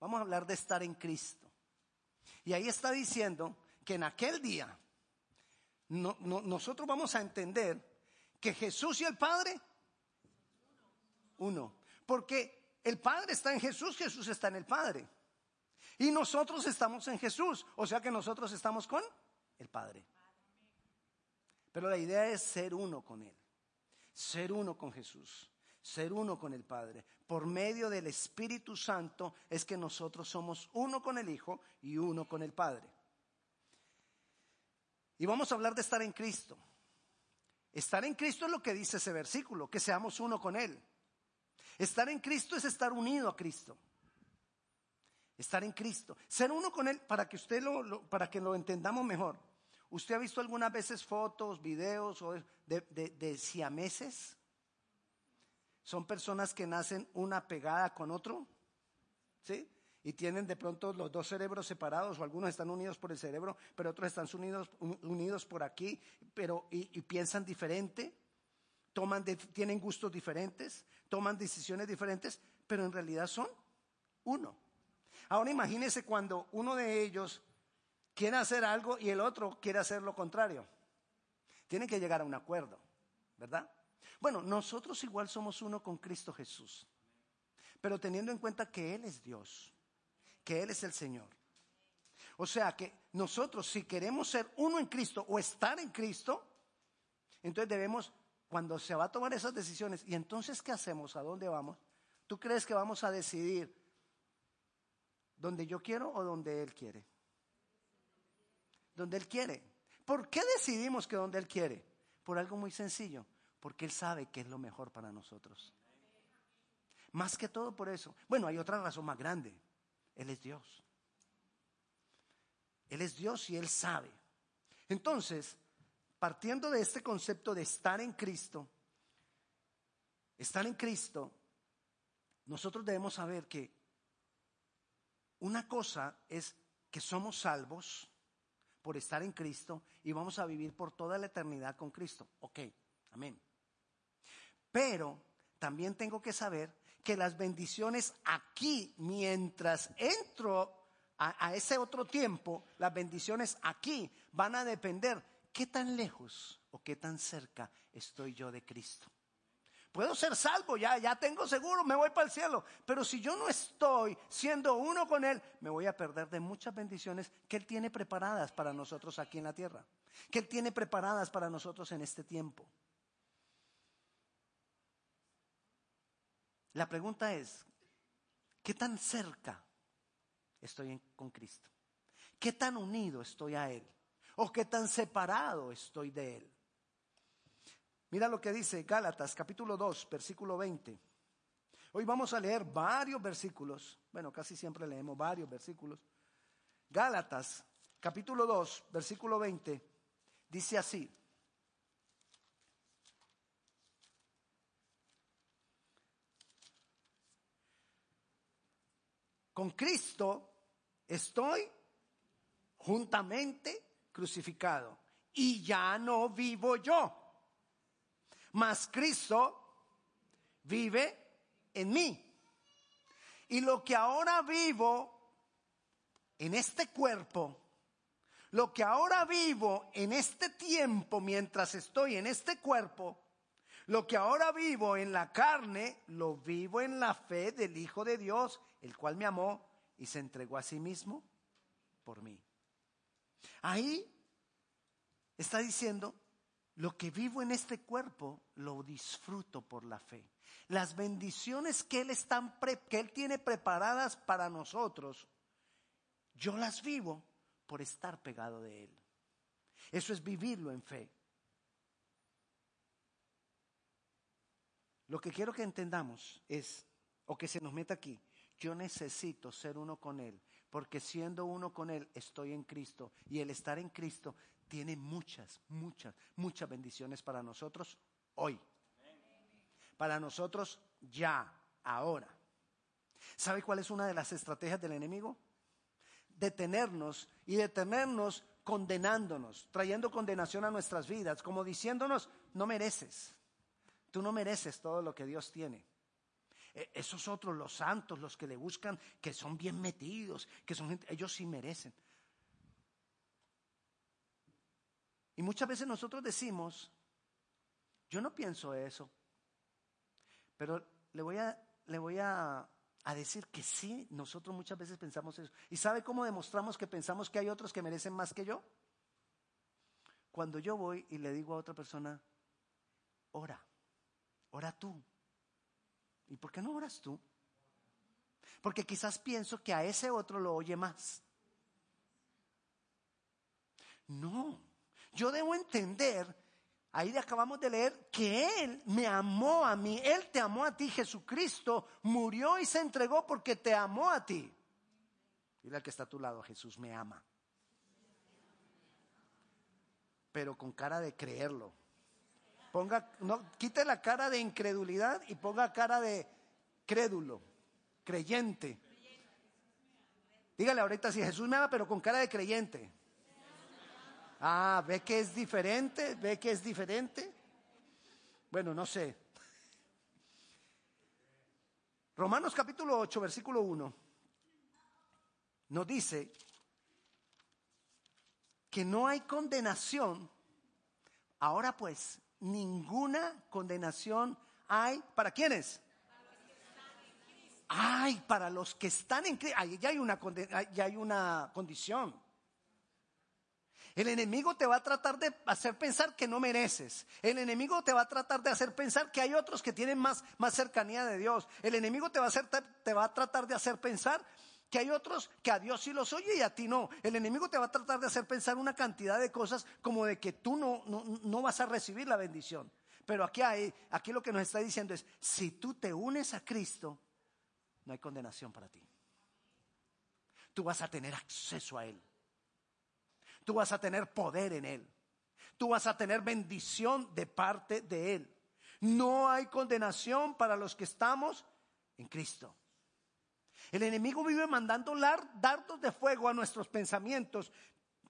Vamos a hablar de estar en Cristo. Y ahí está diciendo que en aquel día nosotros vamos a entender que Jesús y el Padre, uno. Porque el Padre está en Jesús, Jesús está en el Padre. Y nosotros estamos en Jesús. O sea que nosotros estamos con el Padre. Pero la idea es ser uno con Él. Ser uno con Jesús. Ser uno con el Padre. Por medio del Espíritu Santo es que nosotros somos uno con el Hijo y uno con el Padre. Y vamos a hablar de estar en Cristo. Estar en Cristo es lo que dice ese versículo, que seamos uno con Él. Estar en Cristo es estar unido a Cristo. Estar en Cristo. Ser uno con Él, para que usted lo, para que lo entendamos mejor. ¿Usted ha visto algunas veces fotos, videos de, de, de siameses? Son personas que nacen una pegada con otro. ¿Sí? y tienen de pronto los dos cerebros separados o algunos están unidos por el cerebro, pero otros están unidos, unidos por aquí, pero y, piensan diferente, toman tienen gustos diferentes, toman decisiones diferentes, pero en realidad son uno. Ahora imagínense cuando uno de ellos quiere hacer algo y el otro quiere hacer lo contrario. Tienen que llegar a un acuerdo, ¿verdad? Bueno, nosotros igual somos uno con Cristo Jesús, pero teniendo en cuenta que Él es Dios que Él es el Señor. O sea que nosotros si queremos ser uno en Cristo o estar en Cristo, entonces debemos, cuando se va a tomar esas decisiones, y entonces ¿qué hacemos? ¿A dónde vamos? ¿Tú crees que vamos a decidir donde yo quiero o donde Él quiere? Donde Él quiere. ¿Por qué decidimos que donde Él quiere? Por algo muy sencillo, porque Él sabe que es lo mejor para nosotros. Más que todo por eso. Bueno, hay otra razón más grande. Él es Dios. Él es Dios y Él sabe. Entonces, partiendo de este concepto de estar en Cristo, estar en Cristo, nosotros debemos saber que una cosa es que somos salvos por estar en Cristo y vamos a vivir por toda la eternidad con Cristo. Ok, amén. Pero también tengo que saber que las bendiciones aquí, mientras entro a, ese otro tiempo, las bendiciones aquí van a depender qué tan lejos o qué tan cerca estoy yo de Cristo. Puedo ser salvo, ya, ya tengo seguro, me voy para el cielo. Pero si yo no estoy siendo uno con Él, me voy a perder de muchas bendiciones que Él tiene preparadas para nosotros aquí en la tierra. Que Él tiene preparadas para nosotros en este tiempo. La pregunta es, ¿qué tan cerca estoy con Cristo? ¿Qué tan unido estoy a Él? ¿O qué tan separado estoy de Él? Mira lo que dice Gálatas capítulo 2, versículo 20. Hoy vamos a leer varios versículos. Bueno, casi siempre leemos varios versículos. Gálatas capítulo 2, versículo 20. Dice así. Con Cristo estoy juntamente crucificado. Y ya no vivo yo, mas Cristo vive en mí. Y lo que ahora vivo en este cuerpo, lo que ahora vivo en este tiempo mientras estoy en este cuerpo, lo que ahora vivo en la carne, lo vivo en la fe del Hijo de Dios el cual me amó y se entregó a sí mismo por mí. Ahí está diciendo, lo que vivo en este cuerpo lo disfruto por la fe. Las bendiciones que Él, tiene preparadas para nosotros, yo las vivo por estar pegado de Él. Eso es vivirlo en fe. Lo que quiero que entendamos es, o que se nos meta aquí, yo necesito ser uno con Él, porque siendo uno con Él estoy en Cristo y el estar en Cristo tiene muchas, muchas, muchas bendiciones para nosotros hoy. Para nosotros ya, ahora. ¿Sabe cuál es una de las estrategias del enemigo? Detenernos y detenernos condenándonos, trayendo condenación a nuestras vidas, como diciéndonos, no mereces, tú no mereces todo lo que Dios tiene. E, esos otros, los santos, los que le buscan, que son bien metidos, que son gente, ellos sí merecen. Y muchas veces nosotros decimos, yo no pienso eso, pero le voy a, le voy a, a decir que sí, nosotros muchas veces pensamos eso. ¿Y sabe cómo demostramos que pensamos que hay otros que merecen más que yo? Cuando yo voy y le digo a otra persona, ora, ora tú. ¿Y por qué no oras tú? Porque quizás pienso que a ese otro lo oye más. No, yo debo entender, ahí acabamos de leer, que Él me amó a mí, Él te amó a ti, Jesucristo murió y se entregó porque te amó a ti. Dile al que está a tu lado, Jesús me ama. Pero con cara de creerlo. Ponga, no, quite la cara de incredulidad y ponga cara de crédulo, creyente. Dígale ahorita si Jesús me ama, pero con cara de creyente. Ah, ve que es diferente, ve que es diferente. Bueno, no sé. Romanos capítulo 8, versículo 1, nos dice que no hay condenación. Ahora pues, ninguna condenación hay. ¿Para quiénes? Ay, para los que están en Cristo. Ya hay una, ya hay una condición. El enemigo te va a tratar de hacer pensar que no mereces. El enemigo te va a tratar de hacer pensar que hay otros que tienen más, más cercanía de Dios. El enemigo te va, a hacer, te va a tratar de hacer pensar que hay otros que a Dios sí los oye y a ti no. El enemigo te va a tratar de hacer pensar una cantidad de cosas como de que tú no, no, no vas a recibir la bendición. Pero aquí, hay, aquí lo que nos está diciendo es, si tú te unes a Cristo, no hay condenación para ti. Tú vas a tener acceso a Él. Tú vas a tener poder en Él. Tú vas a tener bendición de parte de Él. No hay condenación para los que estamos en Cristo. El enemigo vive mandando dardos de fuego a nuestros pensamientos,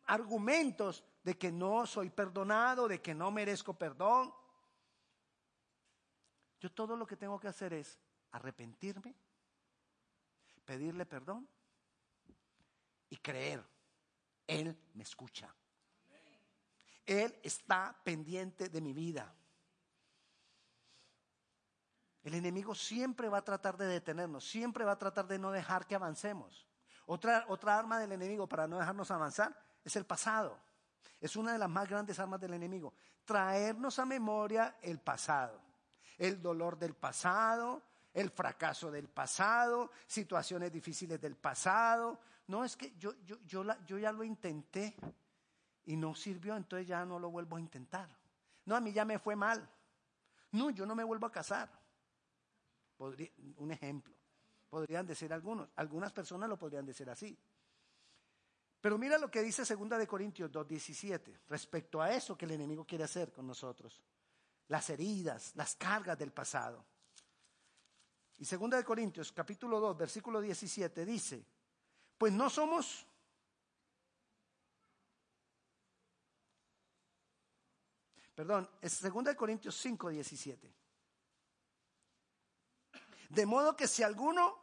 argumentos de que no soy perdonado, de que no merezco perdón. Yo todo lo que tengo que hacer es arrepentirme, pedirle perdón y creer él me escucha. Él está pendiente de mi vida. El enemigo siempre va a tratar de detenernos, siempre va a tratar de no dejar que avancemos. Otra, otra arma del enemigo para no dejarnos avanzar es el pasado. Es una de las más grandes armas del enemigo. Traernos a memoria el pasado, el dolor del pasado, el fracaso del pasado, situaciones difíciles del pasado, no, es que yo, yo, yo, yo ya lo intenté y no sirvió, entonces ya no lo vuelvo a intentar. No, a mí ya me fue mal. No, yo no me vuelvo a casar. Un ejemplo. Podrían decir algunos. Algunas personas lo podrían decir así. Pero mira lo que dice 2 de Corintios 2:17 respecto a eso que el enemigo quiere hacer con nosotros. Las heridas, las cargas del pasado. Y 2 de Corintios capítulo 2, versículo 17 dice, pues no somos Perdón, es 2 Corintios 5, 17. De modo que si alguno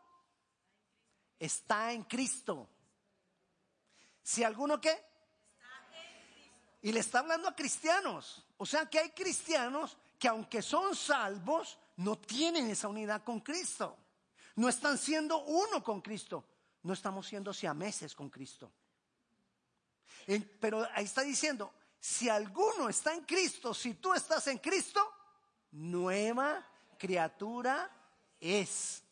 está en Cristo, si alguno qué? Y le está hablando a cristianos. O sea que hay cristianos que aunque son salvos, no tienen esa unidad con Cristo. No están siendo uno con Cristo no estamos siendo siameses con Cristo. Pero ahí está diciendo, si alguno está en Cristo, si tú estás en Cristo, nueva criatura es.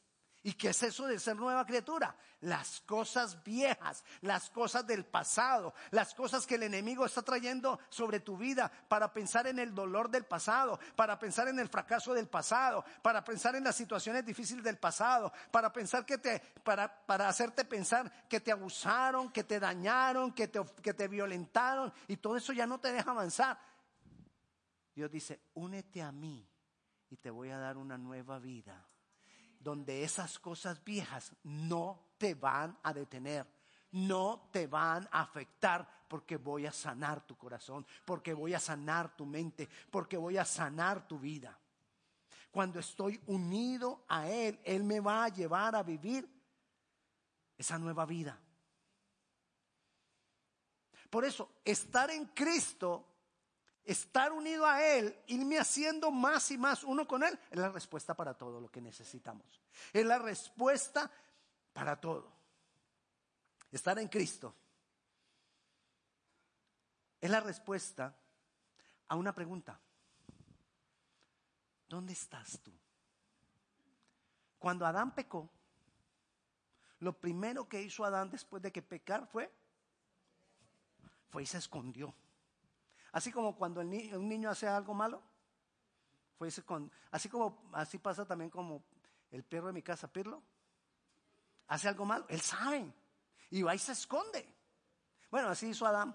¿Y qué es eso de ser nueva criatura? Las cosas viejas, las cosas del pasado, las cosas que el enemigo está trayendo sobre tu vida para pensar en el dolor del pasado, para pensar en el fracaso del pasado, para pensar en las situaciones difíciles del pasado, para pensar que te, para, para hacerte pensar que te abusaron, que te dañaron, que te, que te violentaron y todo eso ya no te deja avanzar. Dios dice, únete a mí y te voy a dar una nueva vida donde esas cosas viejas no te van a detener, no te van a afectar porque voy a sanar tu corazón, porque voy a sanar tu mente, porque voy a sanar tu vida. Cuando estoy unido a Él, Él me va a llevar a vivir esa nueva vida. Por eso, estar en Cristo, estar unido a Él, irme haciendo más y más uno con Él, es la respuesta para todo lo que necesitamos. Es la respuesta para todo. Estar en Cristo es la respuesta a una pregunta. ¿Dónde estás tú? Cuando Adán pecó, lo primero que hizo Adán después de que pecar fue, fue y se escondió. Así como cuando un niño hace algo malo, fue así como así pasa también como el perro de mi casa, Pirlo, hace algo malo, él sabe y va y se esconde. Bueno, así hizo Adán,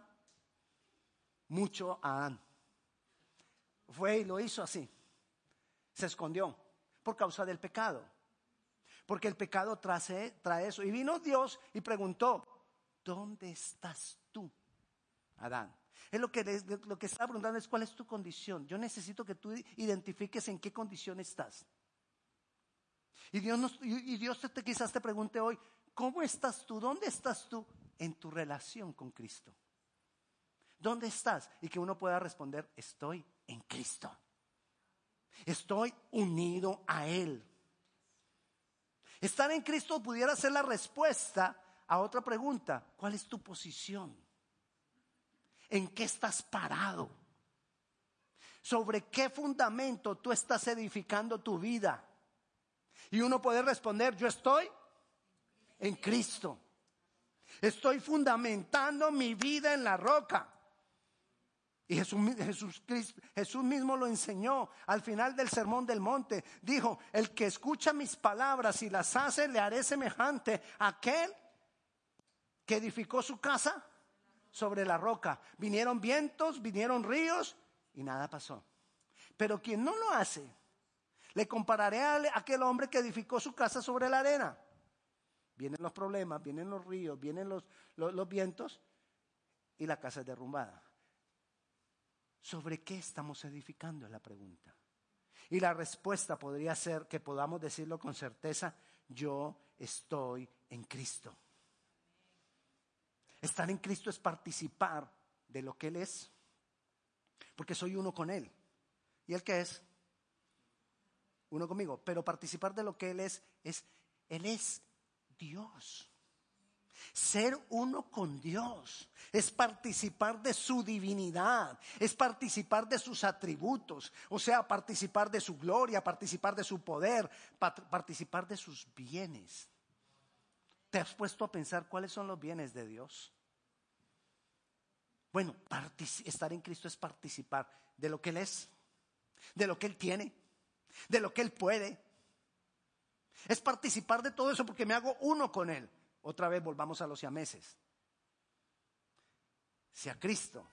mucho Adán. Fue y lo hizo así se escondió por causa del pecado. Porque el pecado trae, trae eso. Y vino Dios y preguntó, ¿dónde estás tú, Adán? Es lo que, lo que está preguntando es cuál es tu condición. Yo necesito que tú identifiques en qué condición estás. Y Dios, nos, y Dios te, quizás te pregunte hoy, ¿cómo estás tú? ¿Dónde estás tú en tu relación con Cristo? ¿Dónde estás? Y que uno pueda responder, estoy en Cristo. Estoy unido a Él. Estar en Cristo pudiera ser la respuesta a otra pregunta. ¿Cuál es tu posición? ¿En qué estás parado? ¿Sobre qué fundamento tú estás edificando tu vida? Y uno puede responder, yo estoy en Cristo. Estoy fundamentando mi vida en la roca. Y Jesús, Jesús, Jesús, mismo lo enseñó al final del sermón del monte. Dijo, el que escucha mis palabras y las hace, le haré semejante a aquel que edificó su casa sobre la roca. Vinieron vientos, vinieron ríos y nada pasó. Pero quien no lo hace, le compararé a aquel hombre que edificó su casa sobre la arena. Vienen los problemas, vienen los ríos, vienen los, los vientos y la casa es derrumbada. ¿Sobre qué estamos edificando? Es la pregunta. Y la respuesta podría ser que podamos decirlo con certeza, yo estoy en Cristo. Estar en Cristo es participar de lo que Él es, porque soy uno con Él. ¿Y Él qué es? Uno conmigo. Pero participar de lo que Él es, es, Él es Dios. Ser uno con Dios es participar de su divinidad, es participar de sus atributos, o sea, participar de su gloria, participar de su poder, participar de sus bienes. ¿Te has puesto a pensar cuáles son los bienes de Dios? Bueno, estar en Cristo es participar de lo que Él es, de lo que Él tiene, de lo que Él puede. Es participar de todo eso porque me hago uno con Él. Otra vez volvamos a los siameses. Si a Cristo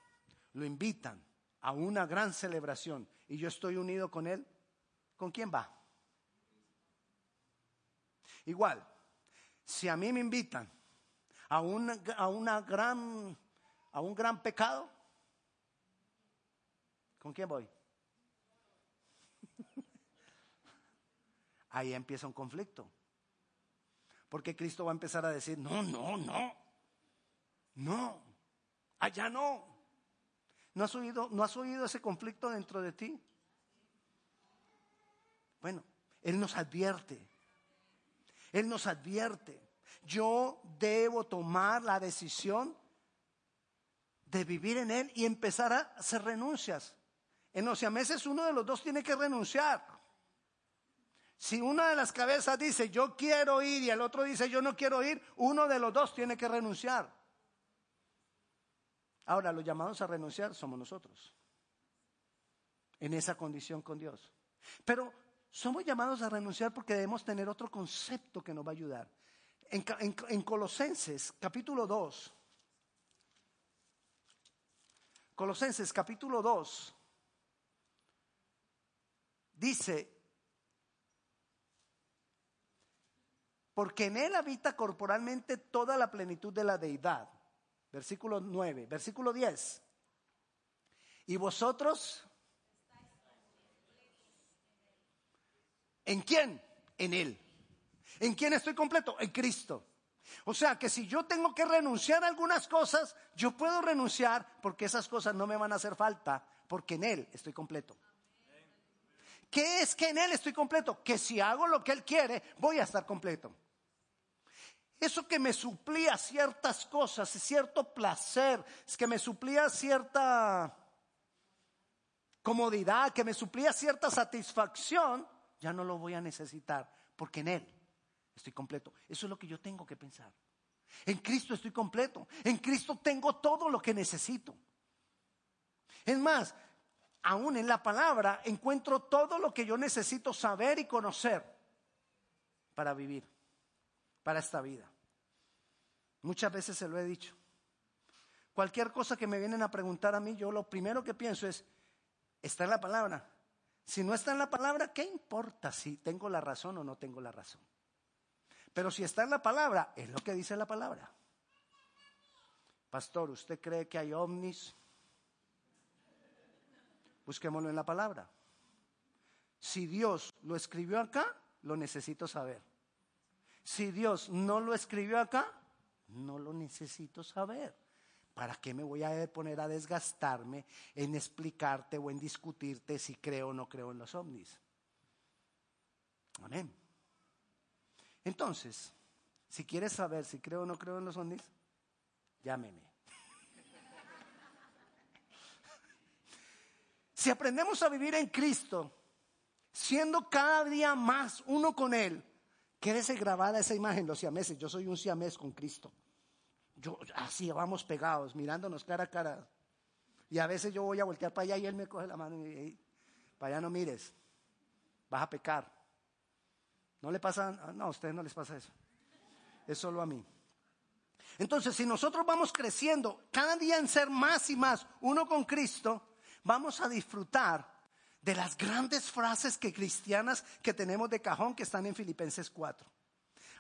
lo invitan a una gran celebración y yo estoy unido con Él, ¿con quién va? Igual, si a mí me invitan a una, a una gran, a un gran pecado, ¿con quién voy? Ahí empieza un conflicto. Porque Cristo va a empezar a decir, no, no, no, no, allá no. ¿No has oído, no has oído ese conflicto dentro de ti? Bueno, Él nos advierte. Él nos advierte. Yo debo tomar la decisión de vivir en Él y empezar a hacer renuncias. En meses uno de los dos tiene que renunciar. Si una de las cabezas dice yo quiero ir y el otro dice yo no quiero ir, uno de los dos tiene que renunciar. Ahora, los llamados a renunciar somos nosotros, en esa condición con Dios. Pero somos llamados a renunciar porque debemos tener otro concepto que nos va a ayudar. En, en Colosenses capítulo 2, Colosenses capítulo 2, dice, porque en él habita corporalmente toda la plenitud de la deidad. Versículo 9, versículo 10. Y vosotros ¿En quién? En Él. ¿En quién estoy completo? En Cristo. O sea que si yo tengo que renunciar a algunas cosas, yo puedo renunciar porque esas cosas no me van a hacer falta, porque en Él estoy completo. ¿Qué es que en Él estoy completo? Que si hago lo que Él quiere, voy a estar completo. Eso que me suplía ciertas cosas, cierto placer, es que me suplía cierta comodidad, que me suplía cierta satisfacción, ya no lo voy a necesitar, porque en Él estoy completo. Eso es lo que yo tengo que pensar. En Cristo estoy completo. En Cristo tengo todo lo que necesito. Es más, aún en la palabra encuentro todo lo que yo necesito saber y conocer para vivir, para esta vida. Muchas veces se lo he dicho. Cualquier cosa que me vienen a preguntar a mí, yo lo primero que pienso es, ¿está en la palabra? Si no está en la palabra, ¿qué importa si tengo la razón o no tengo la razón? Pero si está en la palabra, es lo que dice la palabra. Pastor, ¿usted cree que hay ovnis? Busquémoslo en la palabra. Si Dios lo escribió acá, lo necesito saber. Si Dios no lo escribió acá, no lo necesito saber. ¿Para qué me voy a poner a desgastarme en explicarte o en discutirte si creo o no creo en los ovnis? Amén. Entonces, si quieres saber si creo o no creo en los ovnis, llámeme. Si aprendemos a vivir en Cristo, siendo cada día más uno con Él, quédese grabada esa imagen, los siameses. Yo soy un siamés con Cristo. Yo, así vamos pegados, mirándonos cara a cara. Y a veces yo voy a voltear para allá y Él me coge la mano y me dice, para allá no mires, vas a pecar. ¿No le pasa? No, a ustedes no les pasa eso. Es solo a mí. Entonces, si nosotros vamos creciendo cada día en ser más y más uno con Cristo, vamos a disfrutar de las grandes frases que cristianas que tenemos de cajón que están en Filipenses 4.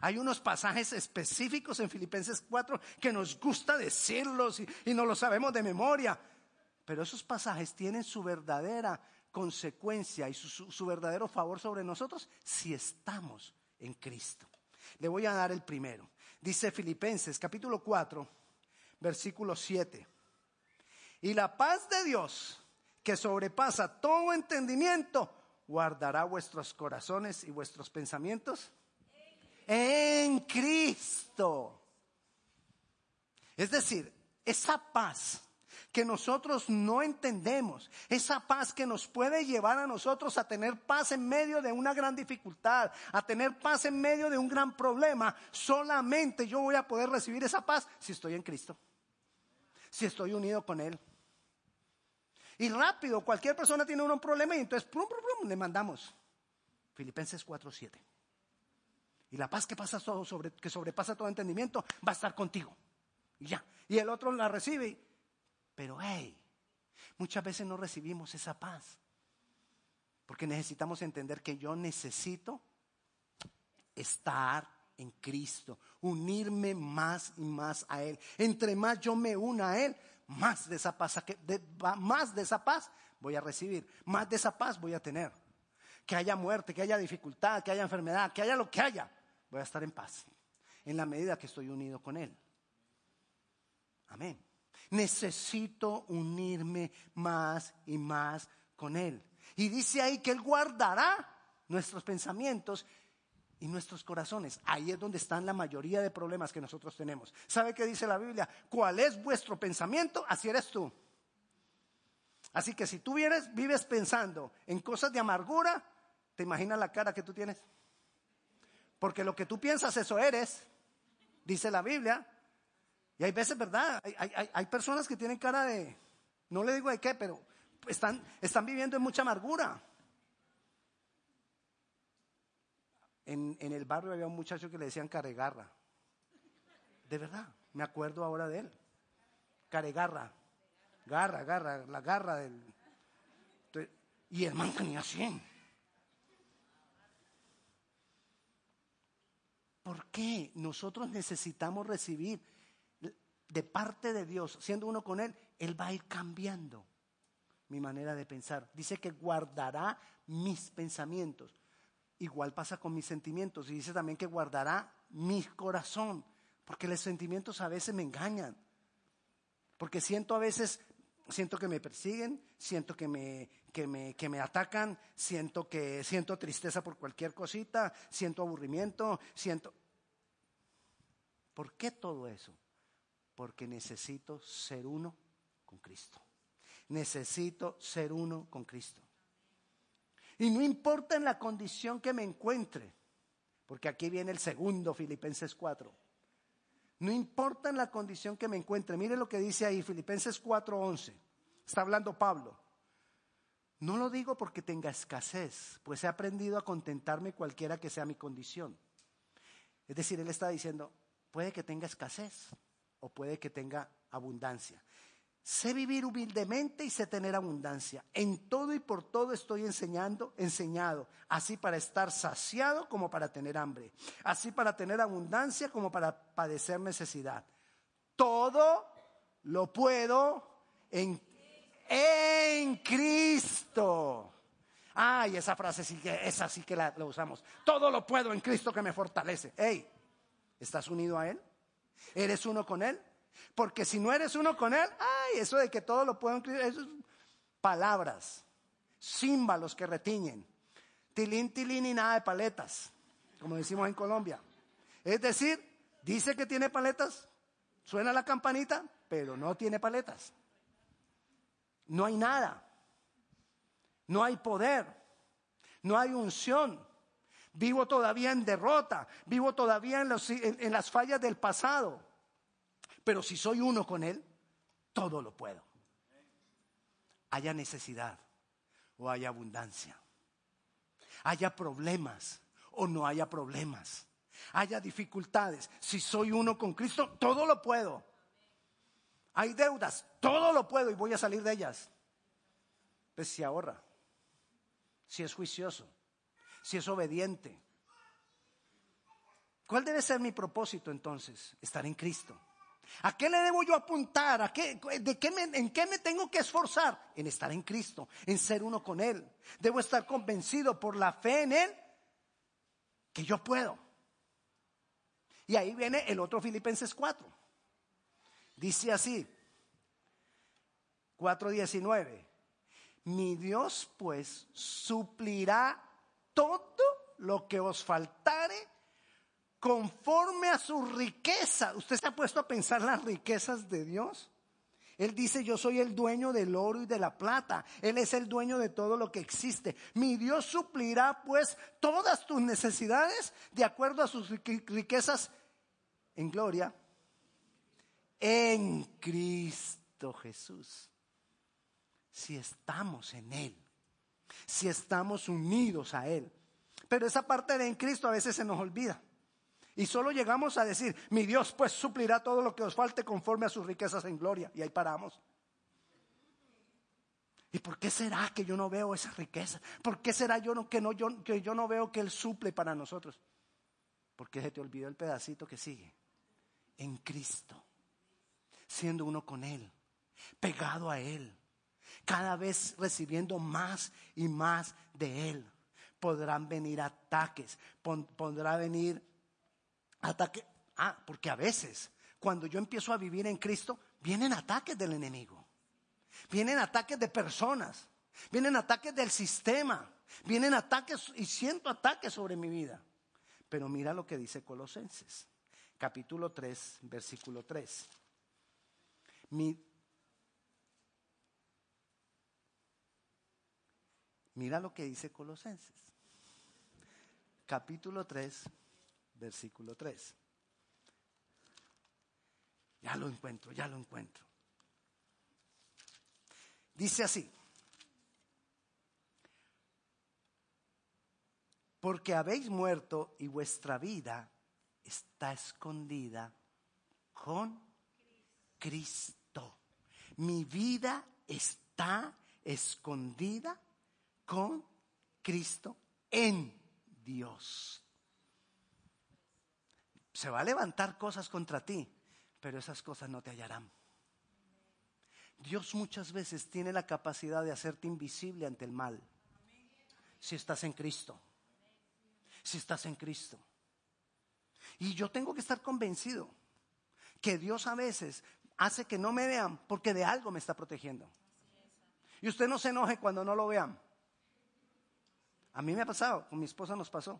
Hay unos pasajes específicos en Filipenses 4 que nos gusta decirlos y, no lo sabemos de memoria. Pero esos pasajes tienen su verdadera consecuencia y su, verdadero favor sobre nosotros si estamos en Cristo. Le voy a dar el primero. Dice Filipenses capítulo 4, versículo 7. Y la paz de Dios, que sobrepasa todo entendimiento, guardará vuestros corazones y vuestros pensamientos en Cristo. Es decir, esa paz que nosotros no entendemos, esa paz que nos puede llevar a nosotros a tener paz en medio de una gran dificultad, a tener paz en medio de un gran problema, solamente yo voy a poder recibir esa paz si estoy en Cristo, si estoy unido con Él. Y rápido, cualquier persona tiene un problema y entonces le mandamos. Filipenses 4:7. Y la paz que, pasa todo sobre, que sobrepasa todo entendimiento va a estar contigo. Y ya. Y el otro la recibe pero hey, muchas veces no recibimos esa paz. Porque necesitamos entender que yo necesito estar en Cristo, unirme más y más a Él. Entre más yo me una a Él, más de esa paz, más de esa paz voy a recibir, más de esa paz voy a tener. Que haya muerte, que haya dificultad, que haya enfermedad, que haya lo que haya, voy a estar en paz. En la medida que estoy unido con Él. Amén. Necesito unirme más y más con Él. Y dice ahí que Él guardará nuestros pensamientos y nuestros corazones. Ahí es donde están la mayoría de problemas que nosotros tenemos. ¿Sabe qué dice la Biblia? ¿Cuál es vuestro pensamiento? Así eres tú. Así que si tú vives pensando en cosas de amargura, ¿te imaginas la cara que tú tienes? Porque lo que tú piensas, eso eres, dice la Biblia. Y hay veces, ¿verdad? Hay, personas que tienen cara de, no le digo de qué, pero están, están viviendo en mucha amargura. En, en, el barrio había un muchacho que le decían caregarra. De verdad, me acuerdo ahora de él. Caregarra. Garra, garra, la garra del. Y el man tenía 100. ¿Por qué nosotros necesitamos recibir de parte de Dios, siendo uno con Él, Él va a ir cambiando mi manera de pensar. Dice que guardará mis pensamientos. igual pasa con mis sentimientos. Y dice también que guardará mi corazón, porque los sentimientos a veces me engañan. Porque siento a veces, siento que me persiguen, siento que me, que me, que me atacan, siento que siento tristeza por cualquier cosita, siento aburrimiento, siento... ¿Por qué todo eso? Porque necesito ser uno con Cristo. Necesito ser uno con Cristo. Y no importa en la condición que me encuentre, porque aquí viene el segundo Filipenses 4. No importa en la condición que me encuentre. Mire lo que dice ahí Filipenses 4:11. Está hablando Pablo. No lo digo porque tenga escasez, pues he aprendido a contentarme cualquiera que sea mi condición. Es decir, él está diciendo, puede que tenga escasez o puede que tenga abundancia. Sé vivir humildemente y sé tener abundancia. En todo y por todo estoy enseñando, enseñado, así para estar saciado como para tener hambre, así para tener abundancia como para padecer necesidad. Todo lo puedo en, en Cristo. Ay, esa frase sí que, esa sí que la, usamos. Todo lo puedo en Cristo que me fortalece. Hey, ¿estás unido a Él? ¿Eres uno con Él? Porque si no eres uno con Él, ay, eso de que todo lo puedo escribir, eso es palabras, símbolos que retiñen, tilín, tilín y nada de paletas, como decimos en Colombia. Es decir, dice que tiene paletas, suena la campanita, pero no tiene paletas. No hay nada. No hay poder. No hay unción. Vivo todavía en derrota. Vivo todavía en, en las fallas del pasado. Pero si soy uno con Él, todo lo puedo. Haya necesidad o haya abundancia. Haya problemas o no haya problemas. Haya dificultades. Si soy uno con Cristo, todo lo puedo. Hay deudas, todo lo puedo y voy a salir de ellas. Pues si ahorra, si es juicioso, si es obediente. ¿Cuál debe ser mi propósito entonces? Estar en Cristo. ¿A qué le debo yo apuntar? ¿A qué, de qué ¿En qué me tengo que esforzar? En estar en Cristo, en ser uno con Él. Debo estar convencido por la fe en Él que yo puedo. Y ahí viene el otro Filipenses 4. Dice así, 4.19. Mi Dios pues suplirá todo lo que os faltare conforme a su riqueza. ¿Usted se ha puesto a pensar las riquezas de Dios? Él dice, yo soy el dueño del oro y de la plata. Él es el dueño de todo lo que existe. Mi Dios suplirá pues todas tus necesidades de acuerdo a sus riquezas en gloria en Cristo Jesús. Si estamos en Él, si estamos unidos a Él. Pero esa parte de en Cristo a veces se nos olvida. Y solo llegamos a decir, mi Dios pues suplirá todo lo que os falte conforme a sus riquezas en gloria. Y ahí paramos. ¿Y por qué será que yo no veo esa riqueza? ¿Por qué será yo que, no, yo, que yo no veo que Él suple para nosotros? Porque se te olvidó el pedacito que sigue. En Cristo. Siendo uno con Él. Pegado a Él. Cada vez recibiendo más y más de Él. Podrán venir ataques. Podrá venir Ataque. Ah, porque a veces, cuando yo empiezo a vivir en Cristo, vienen ataques del enemigo. Vienen ataques de personas. Vienen ataques del sistema. Vienen ataques y siento ataques sobre mi vida. Pero mira lo que dice Colosenses, capítulo 3, versículo 3. Mira lo que dice Colosenses, capítulo 3, versículo 3. Ya lo encuentro, ya lo encuentro. Dice así, porque habéis muerto y vuestra vida está escondida con Cristo. Mi vida está escondida con Cristo en Dios se va a levantar cosas contra ti, pero esas cosas no te hallarán. Dios muchas veces tiene la capacidad de hacerte invisible ante el mal si estás en Cristo. si estás en Cristo. Y yo tengo que estar convencido que Dios a veces hace que no me vean porque de algo me está protegiendo. Y usted no se enoje cuando no lo vean. A mí me ha pasado, con mi esposa nos pasó.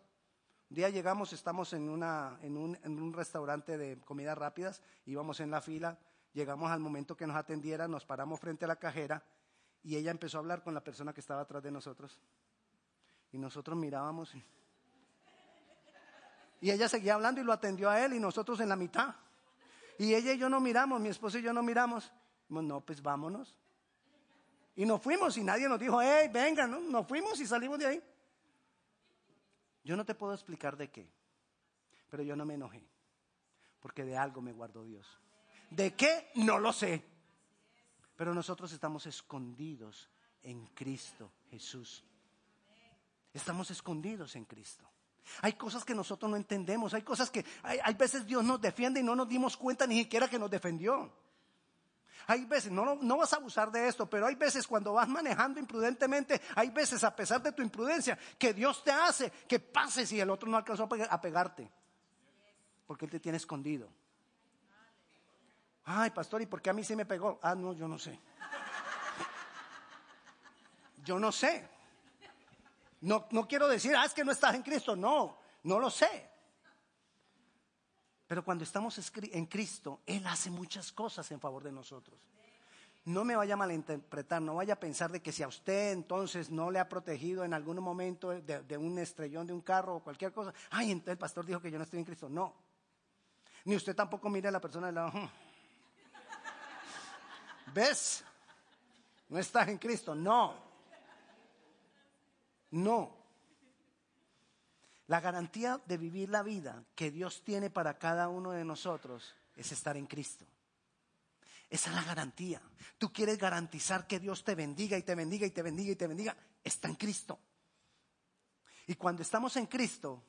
Un día llegamos, estamos en, una, en, un, en un restaurante de comidas rápidas, íbamos en la fila, llegamos al momento que nos atendiera, nos paramos frente a la cajera y ella empezó a hablar con la persona que estaba atrás de nosotros. Y nosotros mirábamos. Y, ella seguía hablando y lo atendió a él y nosotros en la mitad. Y ella y yo no miramos, mi esposo y yo no miramos. No, pues vámonos. Y nos fuimos y nadie nos dijo, hey, venga, ¿no? nos fuimos y salimos de ahí. Yo no te puedo explicar de qué, pero yo no me enojé, porque de algo me guardó Dios. ¿De qué? No lo sé. Pero nosotros estamos escondidos en Cristo Jesús. Estamos escondidos en Cristo. Hay cosas que nosotros no entendemos, hay cosas que hay, veces Dios nos defiende y no nos dimos cuenta ni siquiera que nos defendió. Hay veces, no, no vas a abusar de esto, pero hay veces cuando vas manejando imprudentemente, hay veces a pesar de tu imprudencia, que Dios te hace que pases y el otro no alcanzó a pegarte. Porque Él te tiene escondido. Ay, pastor, ¿y por qué a mí sí me pegó? Ah, no, yo no sé. Yo no sé. No, no quiero decir, ah, es que no estás en Cristo. No, no lo sé. Pero cuando estamos en Cristo, Él hace muchas cosas en favor de nosotros. No me vaya a malinterpretar, no vaya a pensar de que si a usted entonces no le ha protegido en algún momento de, de un estrellón de un carro o cualquier cosa, ay, entonces el pastor dijo que yo no estoy en Cristo. No. Ni usted tampoco mire a la persona del lado. Hmm, ¿Ves? No estás en Cristo. No. No. La garantía de vivir la vida que Dios tiene para cada uno de nosotros es estar en Cristo. Esa es la garantía. Tú quieres garantizar que Dios te bendiga y te bendiga y te bendiga y te bendiga. Está en Cristo. Y cuando estamos en Cristo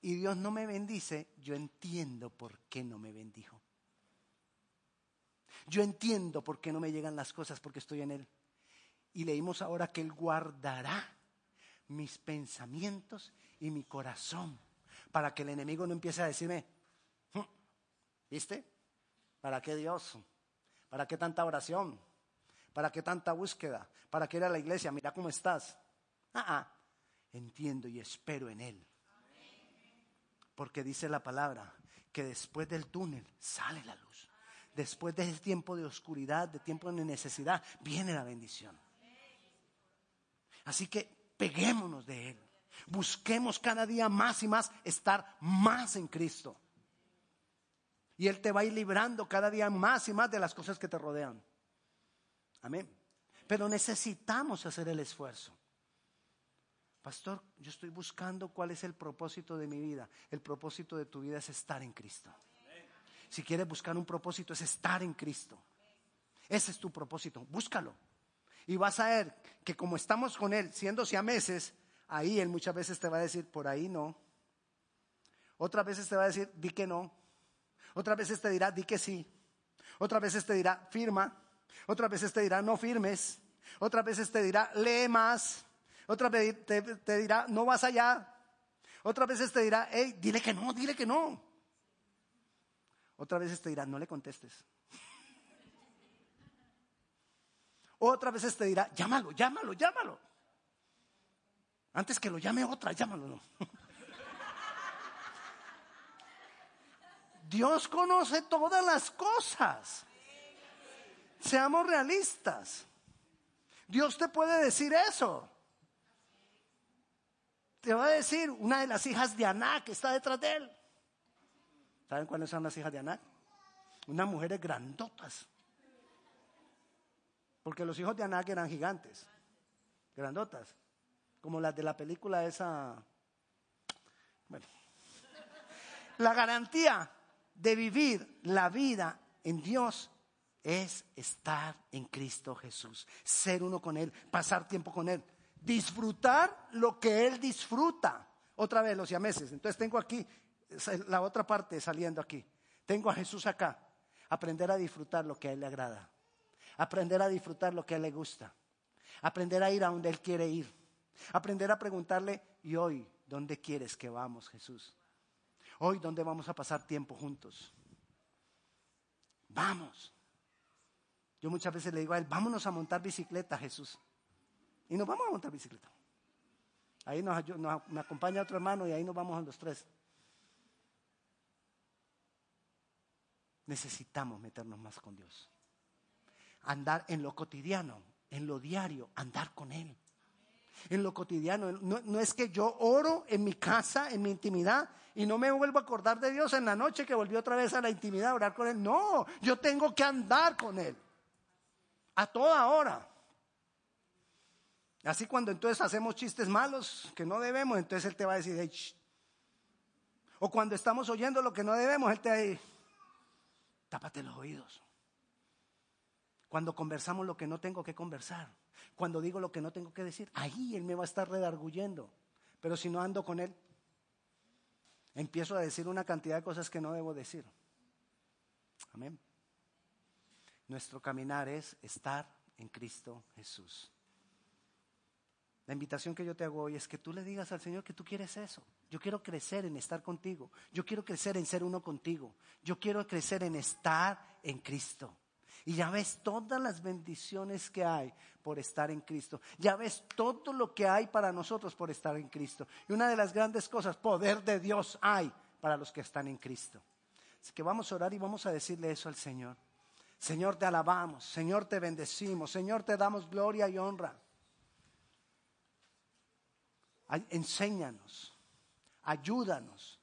y Dios no me bendice, yo entiendo por qué no me bendijo. Yo entiendo por qué no me llegan las cosas porque estoy en Él. Y leímos ahora que Él guardará mis pensamientos y mi corazón para que el enemigo no empiece a decirme, hm, ¿viste? ¿Para qué Dios? ¿Para qué tanta oración? ¿Para qué tanta búsqueda? ¿Para qué ir a la iglesia? Mira cómo estás. Ah, ah, entiendo y espero en Él. Porque dice la palabra que después del túnel sale la luz después de ese tiempo de oscuridad, de tiempo de necesidad, viene la bendición. Así que peguémonos de Él. Busquemos cada día más y más estar más en Cristo. Y Él te va a ir librando cada día más y más de las cosas que te rodean. Amén. Pero necesitamos hacer el esfuerzo. Pastor, yo estoy buscando cuál es el propósito de mi vida. El propósito de tu vida es estar en Cristo. Si quieres buscar un propósito es estar en Cristo. Ese es tu propósito, búscalo. Y vas a ver que como estamos con Él, siendo meses, ahí Él muchas veces te va a decir, por ahí no. Otras veces te va a decir, di que no. Otras veces te dirá, di que sí. Otras veces te dirá, firma. Otras veces te dirá, no firmes. Otras veces te dirá, lee más. Otras veces te, te dirá, no vas allá. Otras veces te dirá, hey, dile que no, dile que no. Otra vez te dirá, no le contestes. Otra vez te dirá, llámalo, llámalo, llámalo. Antes que lo llame otra, llámalo. Dios conoce todas las cosas. Seamos realistas. Dios te puede decir eso. Te va a decir una de las hijas de Aná que está detrás de él. ¿Saben cuáles son las hijas de Anak? Unas mujeres grandotas. Porque los hijos de Anak eran gigantes, grandotas, como las de la película esa. Bueno, la garantía de vivir la vida en Dios es estar en Cristo Jesús, ser uno con Él, pasar tiempo con Él, disfrutar lo que Él disfruta. Otra vez los siameses. Entonces tengo aquí la otra parte saliendo aquí. Tengo a Jesús acá. Aprender a disfrutar lo que a Él le agrada. Aprender a disfrutar lo que a Él le gusta. Aprender a ir a donde Él quiere ir. Aprender a preguntarle, ¿y hoy ¿dónde quieres que vamos, Jesús? Hoy, ¿dónde vamos a pasar tiempo juntos? Vamos. Yo muchas veces le digo a él, vámonos a montar bicicleta, Jesús. Y nos vamos a montar bicicleta. Ahí nos, me acompaña otro hermano y ahí nos vamos los tres. Necesitamos meternos más con Dios. Andar en lo cotidiano, en lo diario, andar con Él. En lo cotidiano. No, es que yo oro en mi casa, en mi intimidad, y no me vuelvo a acordar de Dios en la noche que volví otra vez a la intimidad a orar con Él. No, yo tengo que andar con Él. A toda hora. Así cuando entonces hacemos chistes malos que no debemos, entonces Él te va a decir, o cuando estamos oyendo lo que no debemos, Él te va a decir, tápate los oídos. Cuando conversamos lo que no tengo que conversar, cuando digo lo que no tengo que decir, ahí Él me va a estar redarguyendo. Pero si no ando con Él, empiezo a decir una cantidad de cosas que no debo decir. Amén. Nuestro caminar es estar en Cristo Jesús. La invitación que yo te hago hoy es que tú le digas al Señor que tú quieres eso. Yo quiero crecer en estar contigo. Yo quiero crecer en ser uno contigo. Yo quiero crecer en estar en Cristo. Y ya ves todas las bendiciones que hay por estar en Cristo. Ya ves todo lo que hay para nosotros por estar en Cristo. Y una de las grandes cosas, poder de Dios hay para los que están en Cristo. Así que vamos a orar y vamos a decirle eso al Señor. Señor, te alabamos, Señor, te bendecimos, Señor, te damos gloria y honra. Enséñanos, ayúdanos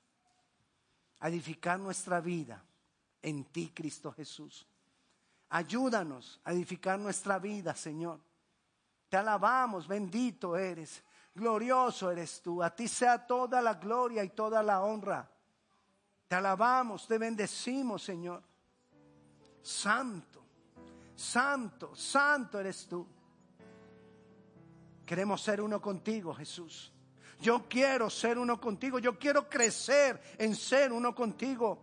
a edificar nuestra vida en ti, Cristo Jesús. Ayúdanos a edificar nuestra vida, Señor. Te alabamos, bendito eres, glorioso eres tú. A ti sea toda la gloria y toda la honra. Te alabamos, te bendecimos, Señor. Santo, santo, santo eres tú. Queremos ser uno contigo, Jesús. Yo quiero ser uno contigo. Yo quiero crecer en ser uno contigo.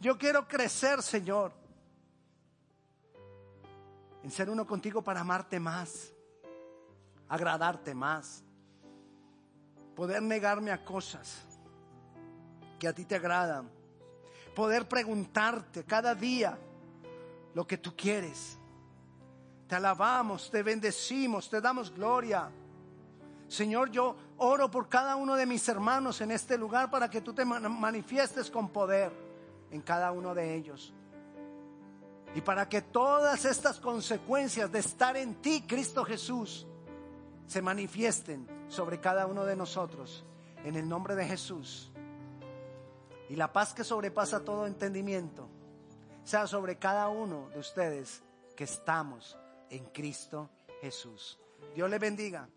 Yo quiero crecer, Señor, en ser uno contigo para amarte más, agradarte más, poder negarme a cosas que a ti te agradan, poder preguntarte cada día lo que tú quieres. Te alabamos, te bendecimos, te damos gloria. Señor, yo oro por cada uno de mis hermanos en este lugar para que tú te manifiestes con poder en cada uno de ellos. Y para que todas estas consecuencias de estar en ti, Cristo Jesús, se manifiesten sobre cada uno de nosotros. En el nombre de Jesús. Y la paz que sobrepasa todo entendimiento sea sobre cada uno de ustedes que estamos en Cristo Jesús. Dios le bendiga.